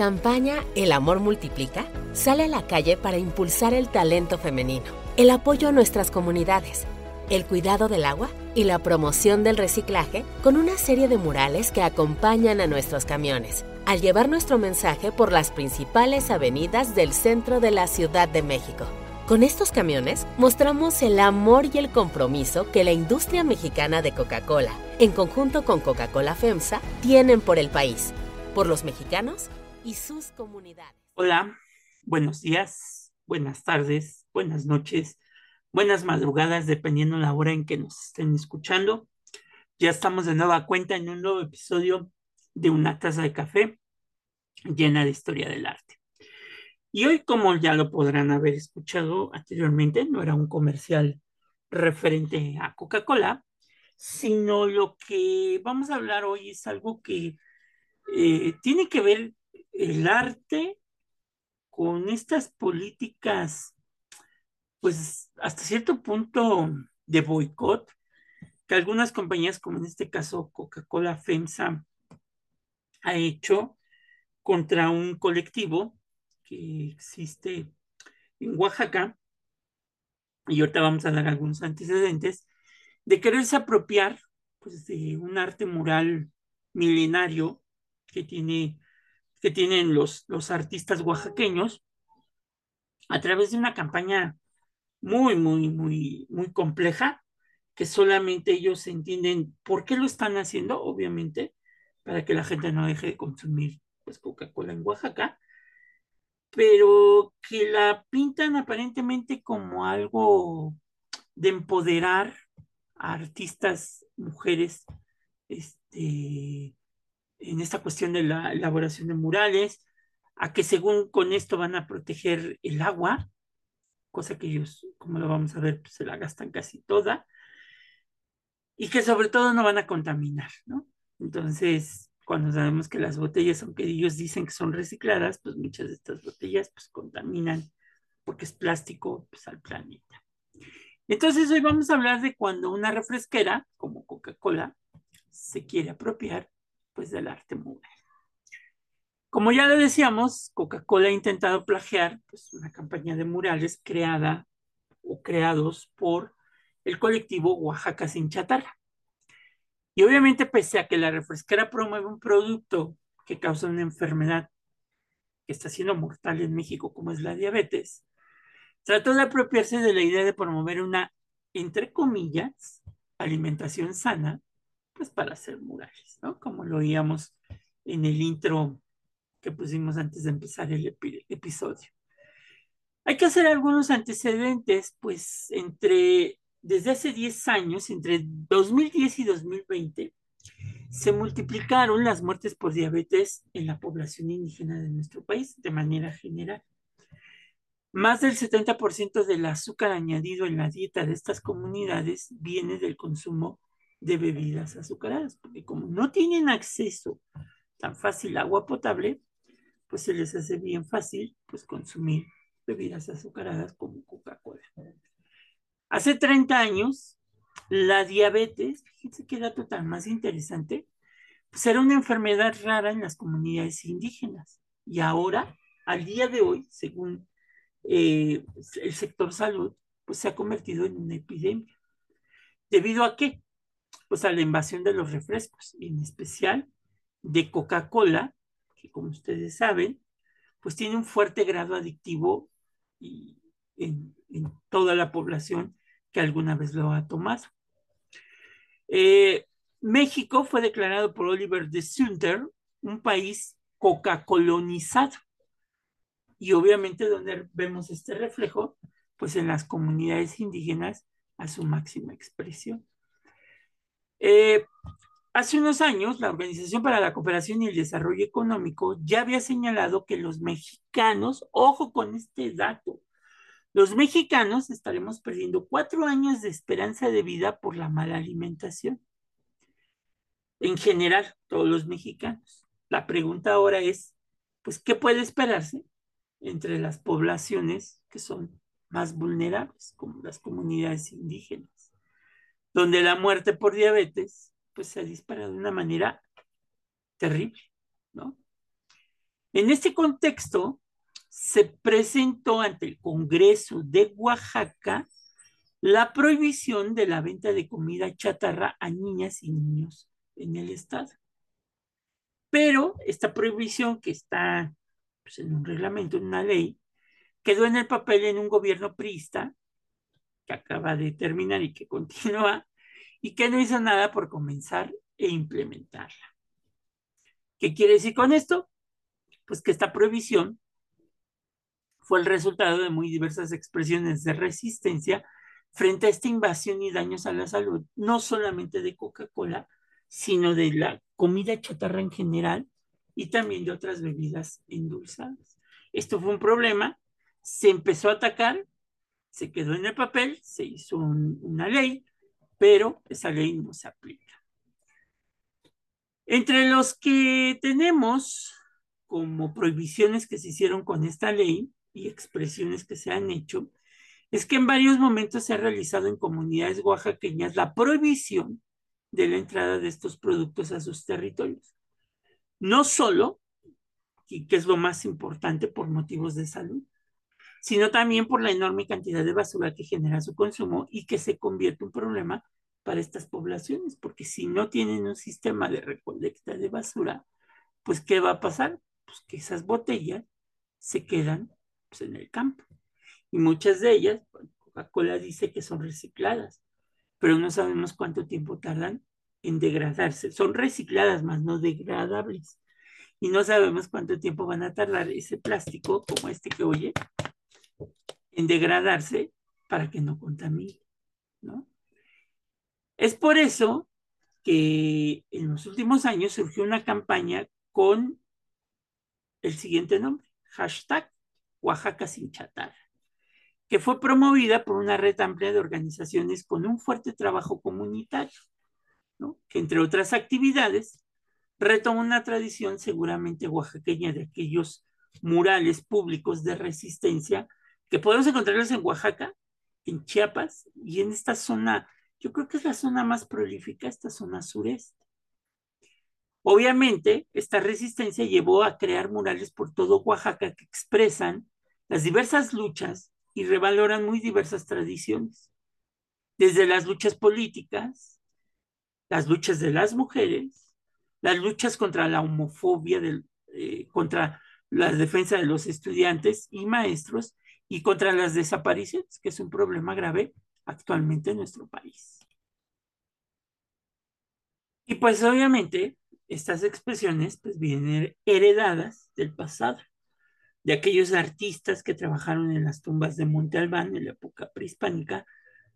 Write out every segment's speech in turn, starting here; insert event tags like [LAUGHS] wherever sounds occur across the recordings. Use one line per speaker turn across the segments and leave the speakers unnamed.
Campaña El amor multiplica sale a la calle para impulsar el talento femenino, el apoyo a nuestras comunidades, el cuidado del agua y la promoción del reciclaje con una serie de murales que acompañan a nuestros camiones al llevar nuestro mensaje por las principales avenidas del centro de la Ciudad de México. Con estos camiones mostramos el amor y el compromiso que la industria mexicana de Coca-Cola, en conjunto con Coca-Cola FEMSA, tienen por el país, por los mexicanos y sus comunidades.
Hola, buenos días, buenas tardes, buenas noches, buenas madrugadas, dependiendo la hora en que nos estén escuchando. Ya estamos de nueva cuenta en un nuevo episodio de Una taza de café llena de historia del arte. Y hoy, como ya lo podrán haber escuchado anteriormente, no era un comercial referente a Coca-Cola, sino lo que vamos a hablar hoy es algo que eh, tiene que ver el arte con estas políticas, pues hasta cierto punto de boicot, que algunas compañías, como en este caso Coca-Cola FEMSA, ha hecho contra un colectivo que existe en Oaxaca, y ahorita vamos a dar algunos antecedentes, de quererse apropiar pues, de un arte mural milenario que, tiene, que tienen los, los artistas oaxaqueños a través de una campaña muy, muy, muy, muy compleja, que solamente ellos entienden por qué lo están haciendo, obviamente, para que la gente no deje de consumir pues, Coca-Cola en Oaxaca, pero que la pintan aparentemente como algo de empoderar a artistas mujeres este, en esta cuestión de la elaboración de murales, a que según con esto van a proteger el agua, cosa que ellos, como lo vamos a ver, pues se la gastan casi toda, y que sobre todo no van a contaminar, ¿no? Entonces, cuando sabemos que las botellas, aunque ellos dicen que son recicladas, pues muchas de estas botellas pues contaminan porque es plástico pues, al planeta. Entonces hoy vamos a hablar de cuando una refresquera como Coca-Cola se quiere apropiar pues del arte mural. Como ya lo decíamos, Coca-Cola ha intentado plagiar pues, una campaña de murales creada o creados por el colectivo Oaxaca sin chatarra. Y obviamente, pese a que la refresquera promueve un producto que causa una enfermedad que está siendo mortal en México, como es la diabetes, trató de apropiarse de la idea de promover una, entre comillas, alimentación sana, pues para hacer murales, ¿no? Como lo oíamos en el intro que pusimos antes de empezar el episodio. Hay que hacer algunos antecedentes, pues entre desde hace 10 años, entre 2010 y 2020, se multiplicaron las muertes por diabetes en la población indígena de nuestro país de manera general. Más del 70% del azúcar añadido en la dieta de estas comunidades viene del consumo de bebidas azucaradas, porque como no tienen acceso tan fácil a agua potable, pues se les hace bien fácil pues consumir bebidas azucaradas como Coca-Cola. Hace 30 años, la diabetes, fíjense qué dato tan más interesante, pues era una enfermedad rara en las comunidades indígenas. Y ahora, al día de hoy, según eh, el sector salud, pues se ha convertido en una epidemia. ¿Debido a qué? Pues a la invasión de los refrescos, en especial de Coca-Cola, que como ustedes saben, pues tiene un fuerte grado adictivo en toda la población que alguna vez lo ha tomado. Eh, México fue declarado por Oliver de Sunter un país coca-colonizado. Y obviamente donde vemos este reflejo, pues en las comunidades indígenas a su máxima expresión. Eh, hace unos años, la Organización para la Cooperación y el Desarrollo Económico ya había señalado que los mexicanos, ojo con este dato, los mexicanos estaremos perdiendo cuatro años de esperanza de vida por la mala alimentación. En general, todos los mexicanos. La pregunta ahora es, pues, ¿qué puede esperarse entre las poblaciones que son más vulnerables, como las comunidades indígenas, donde la muerte por diabetes, pues, se ha disparado de una manera terrible, ¿no? En este contexto, se presentó ante el Congreso de Oaxaca la prohibición de la venta de comida chatarra a niñas y niños en el estado. Pero esta prohibición que está pues, en un reglamento, en una ley, quedó en el papel en un gobierno priista acaba de terminar y que continúa y que no hizo nada por comenzar e implementarla. ¿Qué quiere decir con esto? Pues que esta prohibición fue el resultado de muy diversas expresiones de resistencia frente a esta invasión y daños a la salud, no solamente de Coca-Cola, sino de la comida chatarra en general y también de otras bebidas endulzadas. Esto fue un problema, se empezó a atacar, se quedó en el papel, se hizo una ley, pero esa ley no se aplica. Entre los que tenemos como prohibiciones que se hicieron con esta ley y expresiones que se han hecho, es que en varios momentos se ha realizado en comunidades oaxaqueñas la prohibición de la entrada de estos productos a sus territorios. No solo, y que es lo más importante por motivos de salud, sino también por la enorme cantidad de basura que genera su consumo y que se convierte en un problema para estas poblaciones, porque si no tienen un sistema de recolecta de basura, pues ¿qué va a pasar? Pues que esas botellas se quedan pues, en el campo. Y muchas de ellas, Coca-Cola dice que son recicladas, pero no sabemos cuánto tiempo tardan en degradarse. Son recicladas, más no degradables. Y no sabemos cuánto tiempo van a tardar ese plástico, como este que oye, en degradarse para que no contamine, ¿no? Es por eso que en los últimos años surgió una campaña con el siguiente nombre, hashtag Oaxaca sin chatarra que fue promovida por una red amplia de organizaciones con un fuerte trabajo comunitario, ¿no? que entre otras actividades retoma una tradición seguramente oaxaqueña de aquellos murales públicos de resistencia que podemos encontrarlos en Oaxaca, en Chiapas y en esta zona, yo creo que es la zona más prolífica, esta zona sureste. Obviamente, esta resistencia llevó a crear murales por todo Oaxaca que expresan las diversas luchas y revaloran muy diversas tradiciones, desde las luchas políticas, las luchas de las mujeres, las luchas contra la homofobia, eh, contra la defensa de los estudiantes y maestros y contra las desapariciones, que es un problema grave actualmente en nuestro país. Y pues obviamente estas expresiones pues vienen heredadas del pasado de aquellos artistas que trabajaron en las tumbas de Monte Albán en la época prehispánica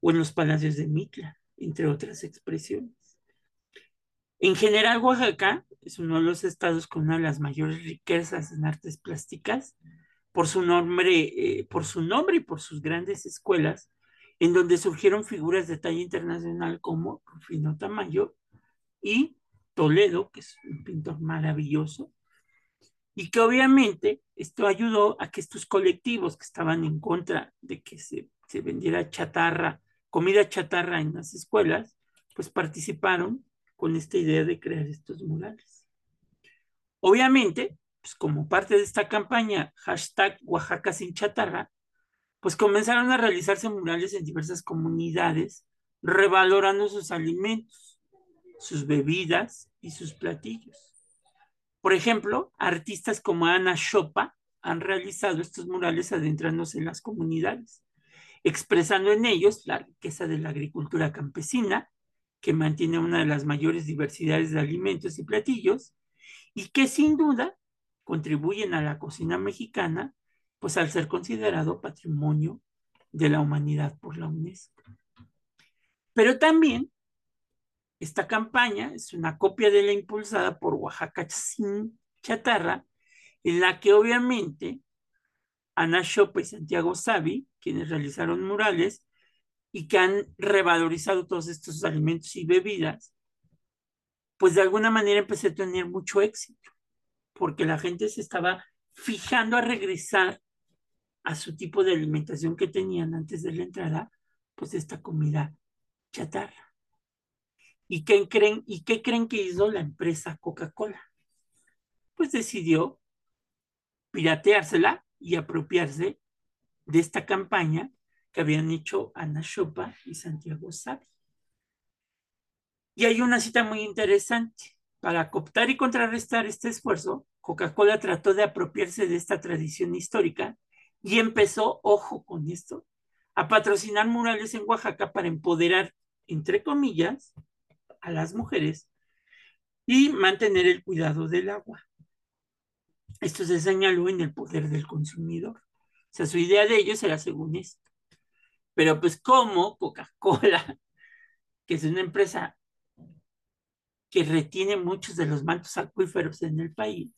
o en los palacios de Mitla, entre otras expresiones. En general, Oaxaca es uno de los estados con una de las mayores riquezas en artes plásticas por su nombre, eh, por su nombre y por sus grandes escuelas, en donde surgieron figuras de talla internacional como Rufino Tamayo y Toledo, que es un pintor maravilloso, y que obviamente esto ayudó a que estos colectivos que estaban en contra de que se, se vendiera chatarra, comida chatarra en las escuelas, pues participaron con esta idea de crear estos murales. Obviamente, pues como parte de esta campaña, hashtag Oaxaca sin chatarra, pues comenzaron a realizarse murales en diversas comunidades, revalorando sus alimentos, sus bebidas y sus platillos. Por ejemplo, artistas como Ana Chopa han realizado estos murales adentrándose en las comunidades, expresando en ellos la riqueza de la agricultura campesina, que mantiene una de las mayores diversidades de alimentos y platillos, y que sin duda contribuyen a la cocina mexicana, pues al ser considerado patrimonio de la humanidad por la UNESCO. Pero también esta campaña es una copia de la impulsada por Oaxaca Sin Chatarra, en la que obviamente Ana Chopa y Santiago Savi, quienes realizaron murales y que han revalorizado todos estos alimentos y bebidas, pues de alguna manera empecé a tener mucho éxito, porque la gente se estaba fijando a regresar a su tipo de alimentación que tenían antes de la entrada, pues esta comida chatarra. ¿Y qué creen, y qué creen que hizo la empresa Coca-Cola? Pues decidió pirateársela y apropiarse de esta campaña que habían hecho Ana Chopa y Santiago Sabi. Y hay una cita muy interesante. Para cooptar y contrarrestar este esfuerzo, Coca-Cola trató de apropiarse de esta tradición histórica y empezó, ojo con esto, a patrocinar murales en Oaxaca para empoderar, entre comillas, a las mujeres y mantener el cuidado del agua. Esto se señaló en el poder del consumidor. O sea, su idea de ellos era según esto. Pero pues como Coca-Cola, [LAUGHS] que es una empresa que retiene muchos de los mantos acuíferos en el país,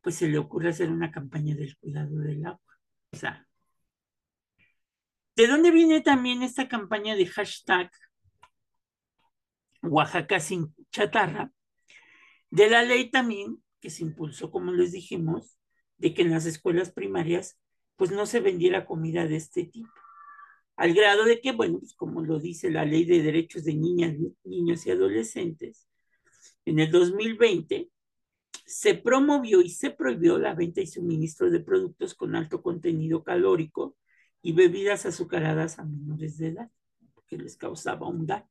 pues se le ocurre hacer una campaña del cuidado del agua. O sea, ¿de dónde viene también esta campaña de hashtag Oaxaca sin chatarra? De la ley también que se impulsó, como les dijimos, de que en las escuelas primarias pues no se vendiera comida de este tipo. Al grado de que, bueno, pues como lo dice la ley de derechos de niñas, niños y adolescentes, en el 2020 se promovió y se prohibió la venta y suministro de productos con alto contenido calórico y bebidas azucaradas a menores de edad, que les causaba un daño.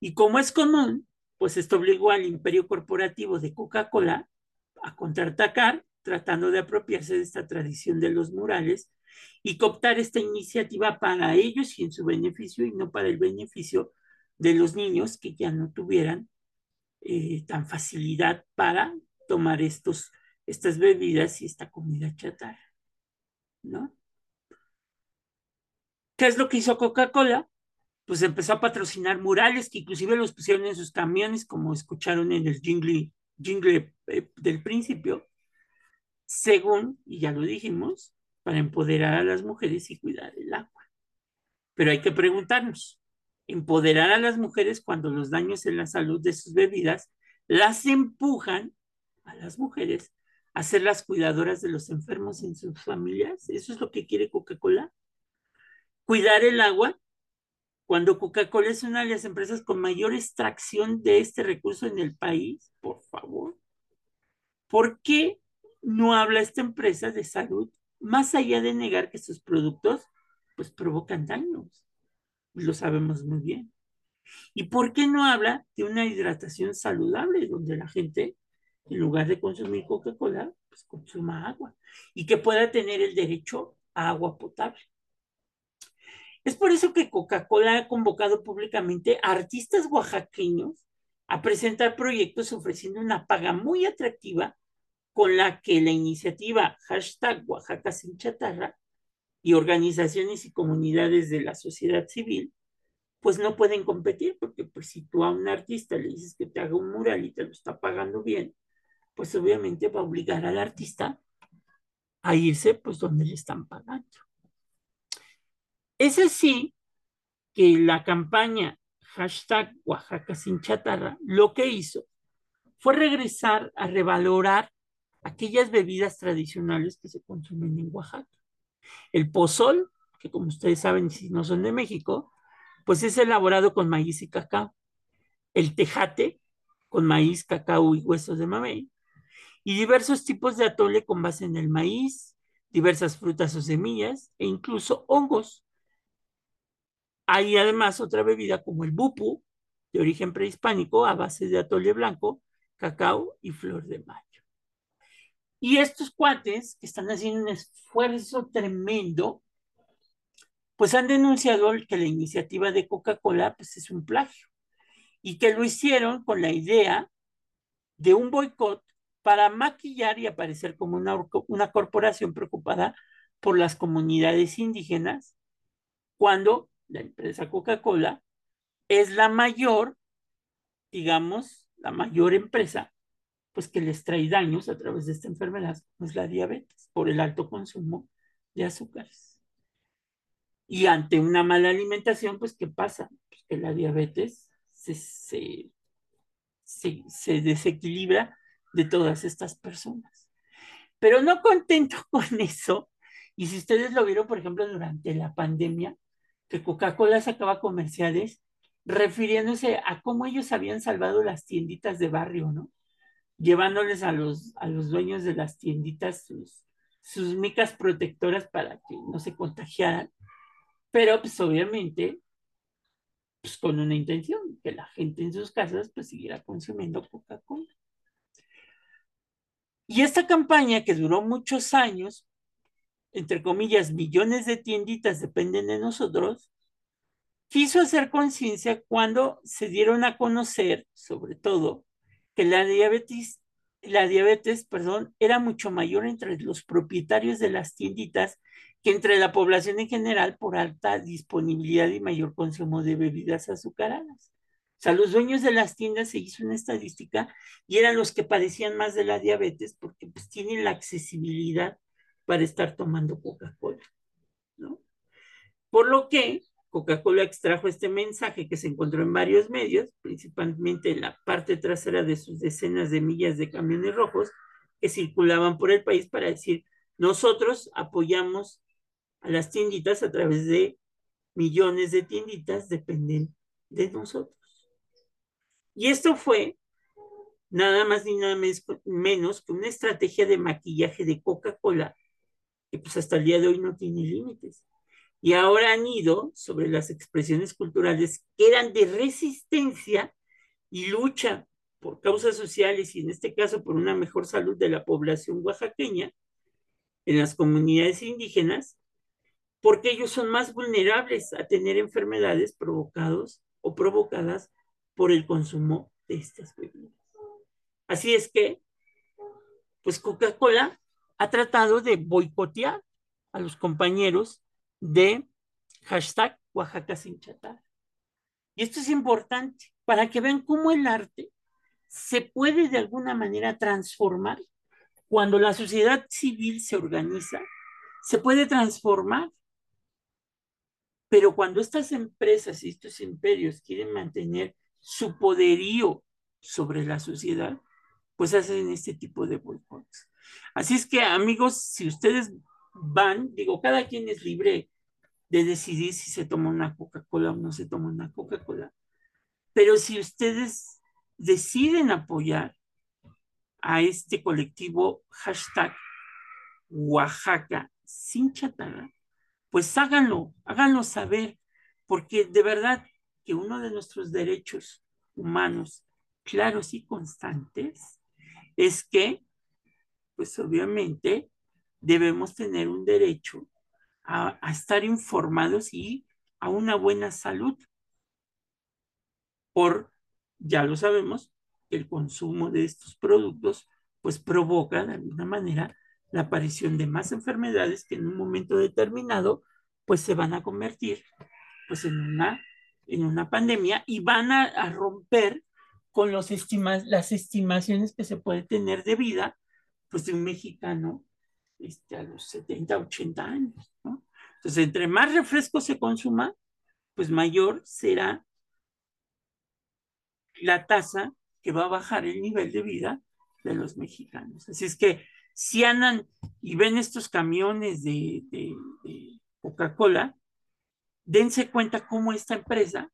Y como es común, pues esto obligó al imperio corporativo de Coca-Cola a contraatacar, tratando de apropiarse de esta tradición de los murales y cooptar esta iniciativa para ellos y en su beneficio y no para el beneficio de los niños que ya no tuvieran eh, tan facilidad para tomar estos, estas bebidas y esta comida chatarra, ¿no? ¿Qué es lo que hizo Coca-Cola? pues empezó a patrocinar murales que inclusive los pusieron en sus camiones, como escucharon en el jingle, jingle eh, del principio, según, y ya lo dijimos, para empoderar a las mujeres y cuidar el agua. Pero hay que preguntarnos, empoderar a las mujeres cuando los daños en la salud de sus bebidas las empujan a las mujeres a ser las cuidadoras de los enfermos en sus familias. Eso es lo que quiere Coca-Cola. Cuidar el agua cuando Coca-Cola es una de las empresas con mayor extracción de este recurso en el país, por favor. ¿Por qué no habla esta empresa de salud más allá de negar que sus productos pues provocan daños? Lo sabemos muy bien. ¿Y por qué no habla de una hidratación saludable donde la gente, en lugar de consumir Coca-Cola, pues consuma agua y que pueda tener el derecho a agua potable? Es por eso que Coca-Cola ha convocado públicamente a artistas oaxaqueños a presentar proyectos ofreciendo una paga muy atractiva con la que la iniciativa hashtag Oaxaca sin chatarra y organizaciones y comunidades de la sociedad civil pues no pueden competir porque pues si tú a un artista le dices que te haga un mural y te lo está pagando bien, pues obviamente va a obligar al artista a irse pues donde le están pagando. Es así que la campaña hashtag Oaxaca sin chatarra lo que hizo fue regresar a revalorar aquellas bebidas tradicionales que se consumen en Oaxaca. El pozol, que como ustedes saben, si no son de México, pues es elaborado con maíz y cacao. El tejate, con maíz, cacao y huesos de mamey. Y diversos tipos de atole con base en el maíz, diversas frutas o semillas e incluso hongos. Hay además otra bebida como el bupu, de origen prehispánico, a base de atole blanco, cacao y flor de mayo. Y estos cuates que están haciendo un esfuerzo tremendo, pues han denunciado que la iniciativa de Coca-Cola pues es un plagio. Y que lo hicieron con la idea de un boicot para maquillar y aparecer como una, una corporación preocupada por las comunidades indígenas, cuando la empresa Coca-Cola, es la mayor, digamos, la mayor empresa, pues que les trae daños a través de esta enfermedad, pues la diabetes, por el alto consumo de azúcares. Y ante una mala alimentación, pues ¿qué pasa? Pues que la diabetes se, se, se desequilibra de todas estas personas. Pero no contento [LAUGHS] con eso, y si ustedes lo vieron, por ejemplo, durante la pandemia, que Coca-Cola sacaba comerciales refiriéndose a cómo ellos habían salvado las tienditas de barrio, ¿no? Llevándoles a los, a los dueños de las tienditas sus, sus micas protectoras para que no se contagiaran, pero pues obviamente pues con una intención, que la gente en sus casas pues siguiera consumiendo Coca-Cola. Y esta campaña que duró muchos años, entre comillas, millones de tienditas dependen de nosotros, quiso hacer conciencia cuando se dieron a conocer, sobre todo, que la diabetes, la diabetes, perdón, era mucho mayor entre los propietarios de las tienditas que entre la población en general por alta disponibilidad y mayor consumo de bebidas azucaradas. O sea, los dueños de las tiendas se hizo una estadística y eran los que padecían más de la diabetes porque pues tienen la accesibilidad para estar tomando Coca-Cola, ¿no? Por lo que Coca-Cola extrajo este mensaje que se encontró en varios medios, principalmente en la parte trasera de sus decenas de millas de camiones rojos que circulaban por el país para decir, nosotros apoyamos a las tienditas a través de millones de tienditas, dependen de nosotros. Y esto fue nada más ni nada menos que una estrategia de maquillaje de Coca-Cola que pues hasta el día de hoy no tiene límites. Y ahora han ido sobre las expresiones culturales que eran de resistencia y lucha por causas sociales y en este caso por una mejor salud de la población oaxaqueña en las comunidades indígenas, porque ellos son más vulnerables a tener enfermedades provocados o provocadas por el consumo de estas bebidas. Así es que, pues Coca-Cola ha tratado de boicotear a los compañeros de hashtag Oaxaca sin chatar. Y esto es importante para que vean cómo el arte se puede de alguna manera transformar cuando la sociedad civil se organiza, se puede transformar. Pero cuando estas empresas y estos imperios quieren mantener su poderío sobre la sociedad, pues hacen este tipo de boicots. Así es que, amigos, si ustedes van, digo, cada quien es libre de decidir si se toma una Coca-Cola o no se toma una Coca-Cola. Pero si ustedes deciden apoyar a este colectivo hashtag Oaxaca sin chatarra, pues háganlo, háganlo saber, porque de verdad que uno de nuestros derechos humanos claros y constantes es que pues obviamente debemos tener un derecho a, estar informados y a una buena salud. Por, ya lo sabemos, el consumo de estos productos pues provoca de alguna manera la aparición de más enfermedades que en un momento determinado pues se van a convertir pues en una, en una pandemia y van a, romper con los estimas, las estimaciones que se puede tener de vida pues de un mexicano este, a los 70, 80 años. Entonces, entre más refresco se consuma, pues mayor será la tasa que va a bajar el nivel de vida de los mexicanos. Así es que si andan y ven estos camiones de Coca-Cola, dense cuenta cómo esta empresa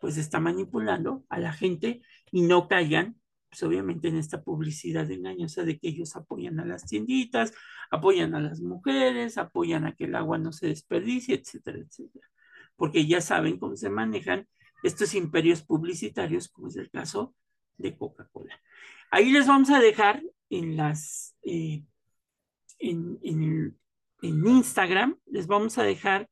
pues está manipulando a la gente y no caigan pues obviamente en esta publicidad engañosa de que ellos apoyan a las tienditas, apoyan a las mujeres, apoyan a que el agua no se desperdicie, etcétera, etcétera. Porque ya saben cómo se manejan estos imperios publicitarios, como es el caso de Coca-Cola. Ahí les vamos a dejar en las, eh, en, en, Instagram, les vamos a dejar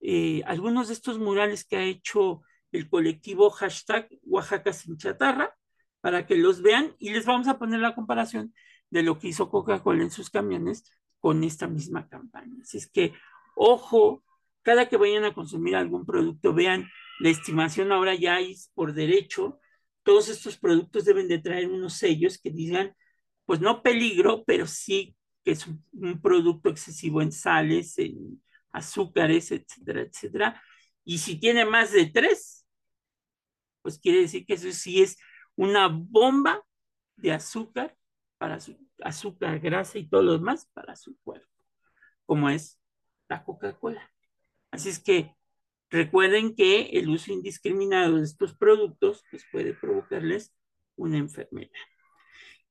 eh, algunos de estos murales que ha hecho el colectivo hashtag Oaxaca sin chatarra para que los vean y les vamos a poner la comparación de lo que hizo Coca-Cola en sus camiones con esta misma campaña. Así es que, ojo, cada que vayan a consumir algún producto, vean la estimación ahora ya hay por derecho. Todos estos productos deben de traer unos sellos que digan, pues no peligro, pero sí que es un producto excesivo en sales, en azúcares, etcétera, etcétera. Y si tiene más de tres, pues quiere decir que eso sí es una bomba de azúcar para su azúcar, grasa y todo lo demás para su cuerpo, como es la Coca-Cola. Así es que recuerden que el uso indiscriminado de estos productos pues puede provocarles una enfermedad.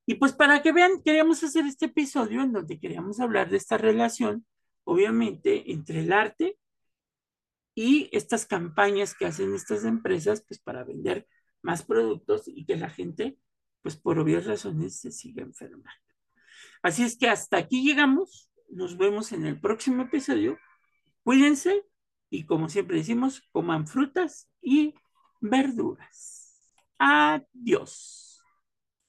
Y pues para que vean, queríamos hacer este episodio en donde queríamos hablar de esta relación, obviamente, entre el arte y estas campañas que hacen estas empresas, pues para vender más productos y que la gente, pues por obvias razones, se siga enfermando. Así es que hasta aquí llegamos. Nos vemos en el próximo episodio. Cuídense y como siempre decimos, coman frutas y verduras. Adiós.